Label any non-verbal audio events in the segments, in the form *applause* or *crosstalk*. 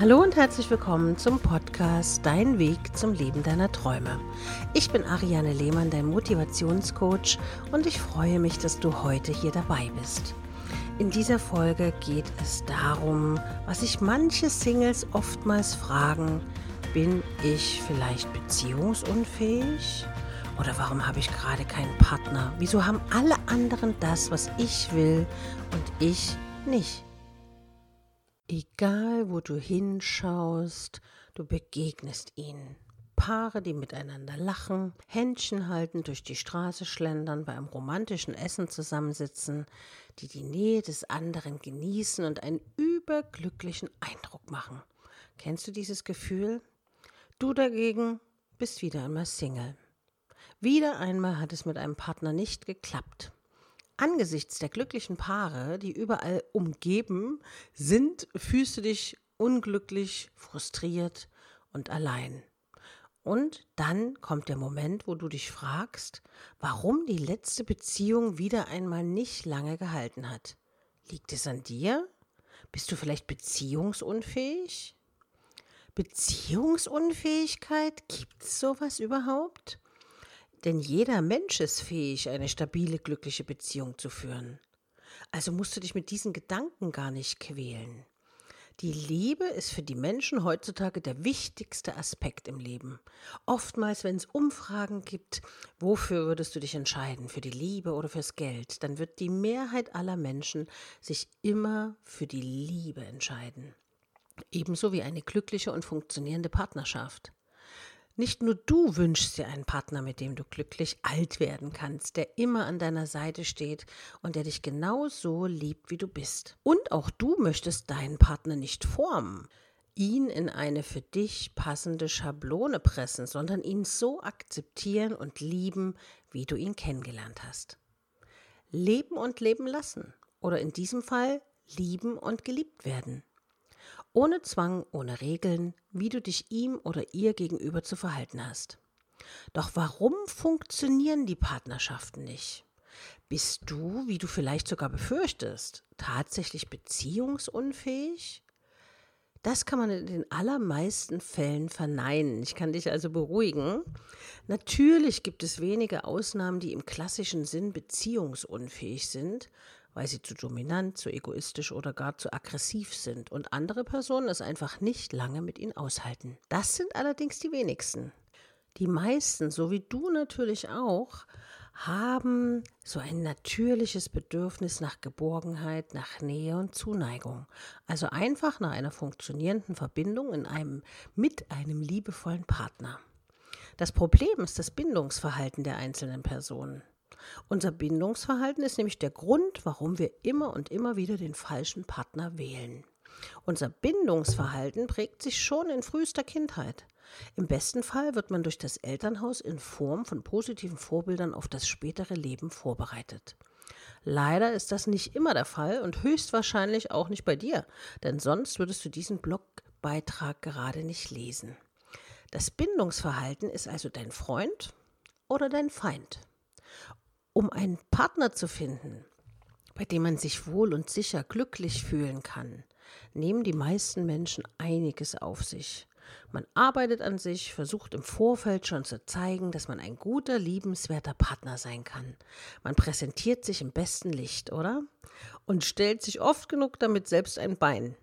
Hallo und herzlich willkommen zum Podcast Dein Weg zum Leben deiner Träume. Ich bin Ariane Lehmann, dein Motivationscoach und ich freue mich, dass du heute hier dabei bist. In dieser Folge geht es darum, was sich manche Singles oftmals fragen, bin ich vielleicht beziehungsunfähig? Oder warum habe ich gerade keinen Partner? Wieso haben alle anderen das, was ich will und ich nicht? Egal, wo du hinschaust, du begegnest ihnen. Paare, die miteinander lachen, Händchen halten, durch die Straße schlendern, bei einem romantischen Essen zusammensitzen, die die Nähe des anderen genießen und einen überglücklichen Eindruck machen. Kennst du dieses Gefühl? Du dagegen bist wieder einmal Single. Wieder einmal hat es mit einem Partner nicht geklappt. Angesichts der glücklichen Paare, die überall umgeben sind, fühlst du dich unglücklich, frustriert und allein. Und dann kommt der Moment, wo du dich fragst, warum die letzte Beziehung wieder einmal nicht lange gehalten hat. Liegt es an dir? Bist du vielleicht beziehungsunfähig? Beziehungsunfähigkeit? Gibt es sowas überhaupt? Denn jeder Mensch ist fähig, eine stabile, glückliche Beziehung zu führen. Also musst du dich mit diesen Gedanken gar nicht quälen. Die Liebe ist für die Menschen heutzutage der wichtigste Aspekt im Leben. Oftmals, wenn es Umfragen gibt, wofür würdest du dich entscheiden, für die Liebe oder fürs Geld, dann wird die Mehrheit aller Menschen sich immer für die Liebe entscheiden. Ebenso wie eine glückliche und funktionierende Partnerschaft. Nicht nur du wünschst dir einen Partner, mit dem du glücklich alt werden kannst, der immer an deiner Seite steht und der dich genau so liebt, wie du bist. Und auch du möchtest deinen Partner nicht formen, ihn in eine für dich passende Schablone pressen, sondern ihn so akzeptieren und lieben, wie du ihn kennengelernt hast. Leben und leben lassen. Oder in diesem Fall lieben und geliebt werden ohne Zwang, ohne Regeln, wie du dich ihm oder ihr gegenüber zu verhalten hast. Doch warum funktionieren die Partnerschaften nicht? Bist du, wie du vielleicht sogar befürchtest, tatsächlich beziehungsunfähig? Das kann man in den allermeisten Fällen verneinen. Ich kann dich also beruhigen. Natürlich gibt es wenige Ausnahmen, die im klassischen Sinn beziehungsunfähig sind, weil sie zu dominant, zu egoistisch oder gar zu aggressiv sind und andere Personen es einfach nicht lange mit ihnen aushalten. Das sind allerdings die wenigsten. Die meisten, so wie du natürlich auch, haben so ein natürliches Bedürfnis nach Geborgenheit, nach Nähe und Zuneigung. Also einfach nach einer funktionierenden Verbindung in einem, mit einem liebevollen Partner. Das Problem ist das Bindungsverhalten der einzelnen Personen. Unser Bindungsverhalten ist nämlich der Grund, warum wir immer und immer wieder den falschen Partner wählen. Unser Bindungsverhalten prägt sich schon in frühester Kindheit. Im besten Fall wird man durch das Elternhaus in Form von positiven Vorbildern auf das spätere Leben vorbereitet. Leider ist das nicht immer der Fall und höchstwahrscheinlich auch nicht bei dir, denn sonst würdest du diesen Blogbeitrag gerade nicht lesen. Das Bindungsverhalten ist also dein Freund oder dein Feind. Um einen Partner zu finden, bei dem man sich wohl und sicher glücklich fühlen kann, nehmen die meisten Menschen einiges auf sich. Man arbeitet an sich, versucht im Vorfeld schon zu zeigen, dass man ein guter, liebenswerter Partner sein kann. Man präsentiert sich im besten Licht, oder? Und stellt sich oft genug damit selbst ein Bein.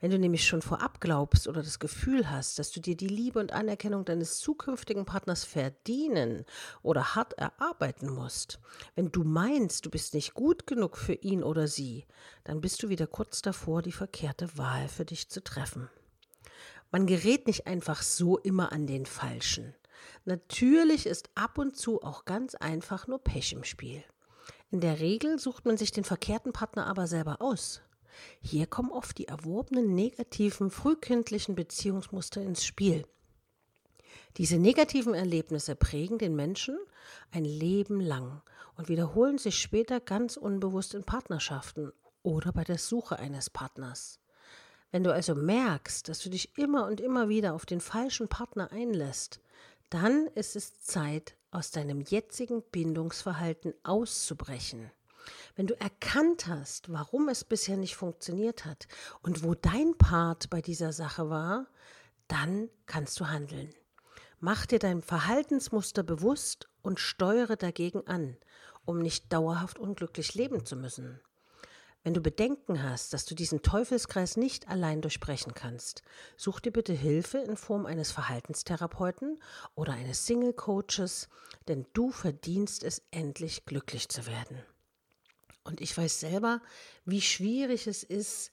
Wenn du nämlich schon vorab glaubst oder das Gefühl hast, dass du dir die Liebe und Anerkennung deines zukünftigen Partners verdienen oder hart erarbeiten musst, wenn du meinst, du bist nicht gut genug für ihn oder sie, dann bist du wieder kurz davor, die verkehrte Wahl für dich zu treffen. Man gerät nicht einfach so immer an den Falschen. Natürlich ist ab und zu auch ganz einfach nur Pech im Spiel. In der Regel sucht man sich den verkehrten Partner aber selber aus. Hier kommen oft die erworbenen negativen frühkindlichen Beziehungsmuster ins Spiel. Diese negativen Erlebnisse prägen den Menschen ein Leben lang und wiederholen sich später ganz unbewusst in Partnerschaften oder bei der Suche eines Partners. Wenn du also merkst, dass du dich immer und immer wieder auf den falschen Partner einlässt, dann ist es Zeit, aus deinem jetzigen Bindungsverhalten auszubrechen. Wenn du erkannt hast, warum es bisher nicht funktioniert hat und wo dein Part bei dieser Sache war, dann kannst du handeln. Mach dir dein Verhaltensmuster bewusst und steuere dagegen an, um nicht dauerhaft unglücklich leben zu müssen. Wenn du Bedenken hast, dass du diesen Teufelskreis nicht allein durchbrechen kannst, such dir bitte Hilfe in Form eines Verhaltenstherapeuten oder eines Single Coaches, denn du verdienst es endlich glücklich zu werden. Und ich weiß selber, wie schwierig es ist,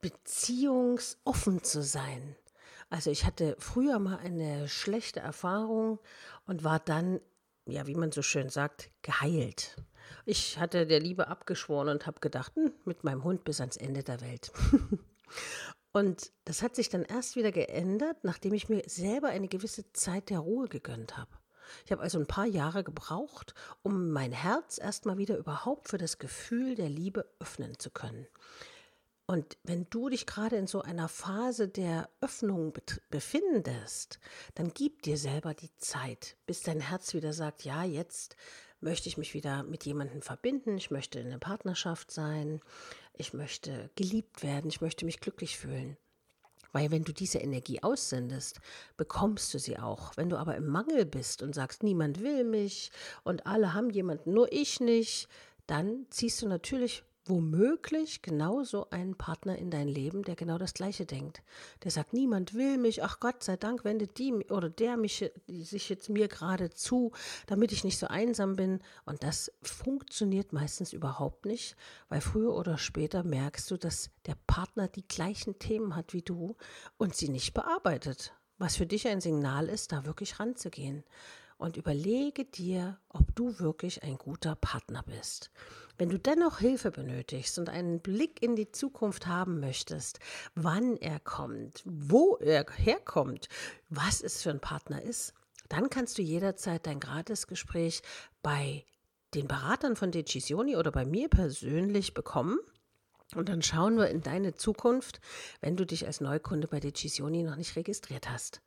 beziehungsoffen zu sein. Also ich hatte früher mal eine schlechte Erfahrung und war dann, ja, wie man so schön sagt, geheilt. Ich hatte der Liebe abgeschworen und habe gedacht, hm, mit meinem Hund bis ans Ende der Welt. *laughs* und das hat sich dann erst wieder geändert, nachdem ich mir selber eine gewisse Zeit der Ruhe gegönnt habe. Ich habe also ein paar Jahre gebraucht, um mein Herz erstmal wieder überhaupt für das Gefühl der Liebe öffnen zu können. Und wenn du dich gerade in so einer Phase der Öffnung befindest, dann gib dir selber die Zeit, bis dein Herz wieder sagt, ja, jetzt möchte ich mich wieder mit jemandem verbinden, ich möchte in einer Partnerschaft sein, ich möchte geliebt werden, ich möchte mich glücklich fühlen. Weil wenn du diese Energie aussendest, bekommst du sie auch. Wenn du aber im Mangel bist und sagst, niemand will mich und alle haben jemanden, nur ich nicht, dann ziehst du natürlich womöglich genauso einen Partner in dein Leben, der genau das Gleiche denkt. Der sagt, niemand will mich, ach Gott sei Dank wendet die oder der mich, sich jetzt mir gerade zu, damit ich nicht so einsam bin. Und das funktioniert meistens überhaupt nicht, weil früher oder später merkst du, dass der Partner die gleichen Themen hat wie du und sie nicht bearbeitet. Was für dich ein Signal ist, da wirklich ranzugehen. Und überlege dir, ob du wirklich ein guter Partner bist. Wenn du dennoch Hilfe benötigst und einen Blick in die Zukunft haben möchtest, wann er kommt, wo er herkommt, was es für ein Partner ist, dann kannst du jederzeit dein Gratisgespräch bei den Beratern von Decisioni oder bei mir persönlich bekommen. Und dann schauen wir in deine Zukunft, wenn du dich als Neukunde bei Decisioni noch nicht registriert hast.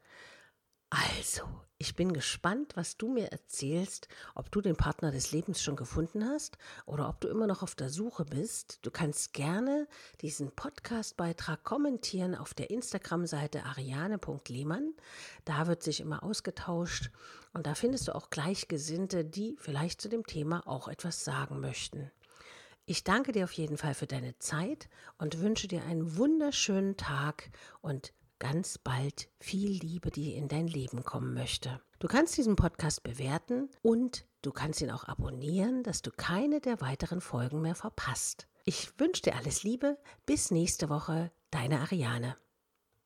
Also, ich bin gespannt, was du mir erzählst, ob du den Partner des Lebens schon gefunden hast oder ob du immer noch auf der Suche bist. Du kannst gerne diesen Podcast-Beitrag kommentieren auf der Instagram-Seite ariane.lehmann. Da wird sich immer ausgetauscht und da findest du auch Gleichgesinnte, die vielleicht zu dem Thema auch etwas sagen möchten. Ich danke dir auf jeden Fall für deine Zeit und wünsche dir einen wunderschönen Tag und ganz bald viel Liebe, die in dein Leben kommen möchte. Du kannst diesen Podcast bewerten und du kannst ihn auch abonnieren, dass du keine der weiteren Folgen mehr verpasst. Ich wünsche dir alles Liebe. Bis nächste Woche, deine Ariane.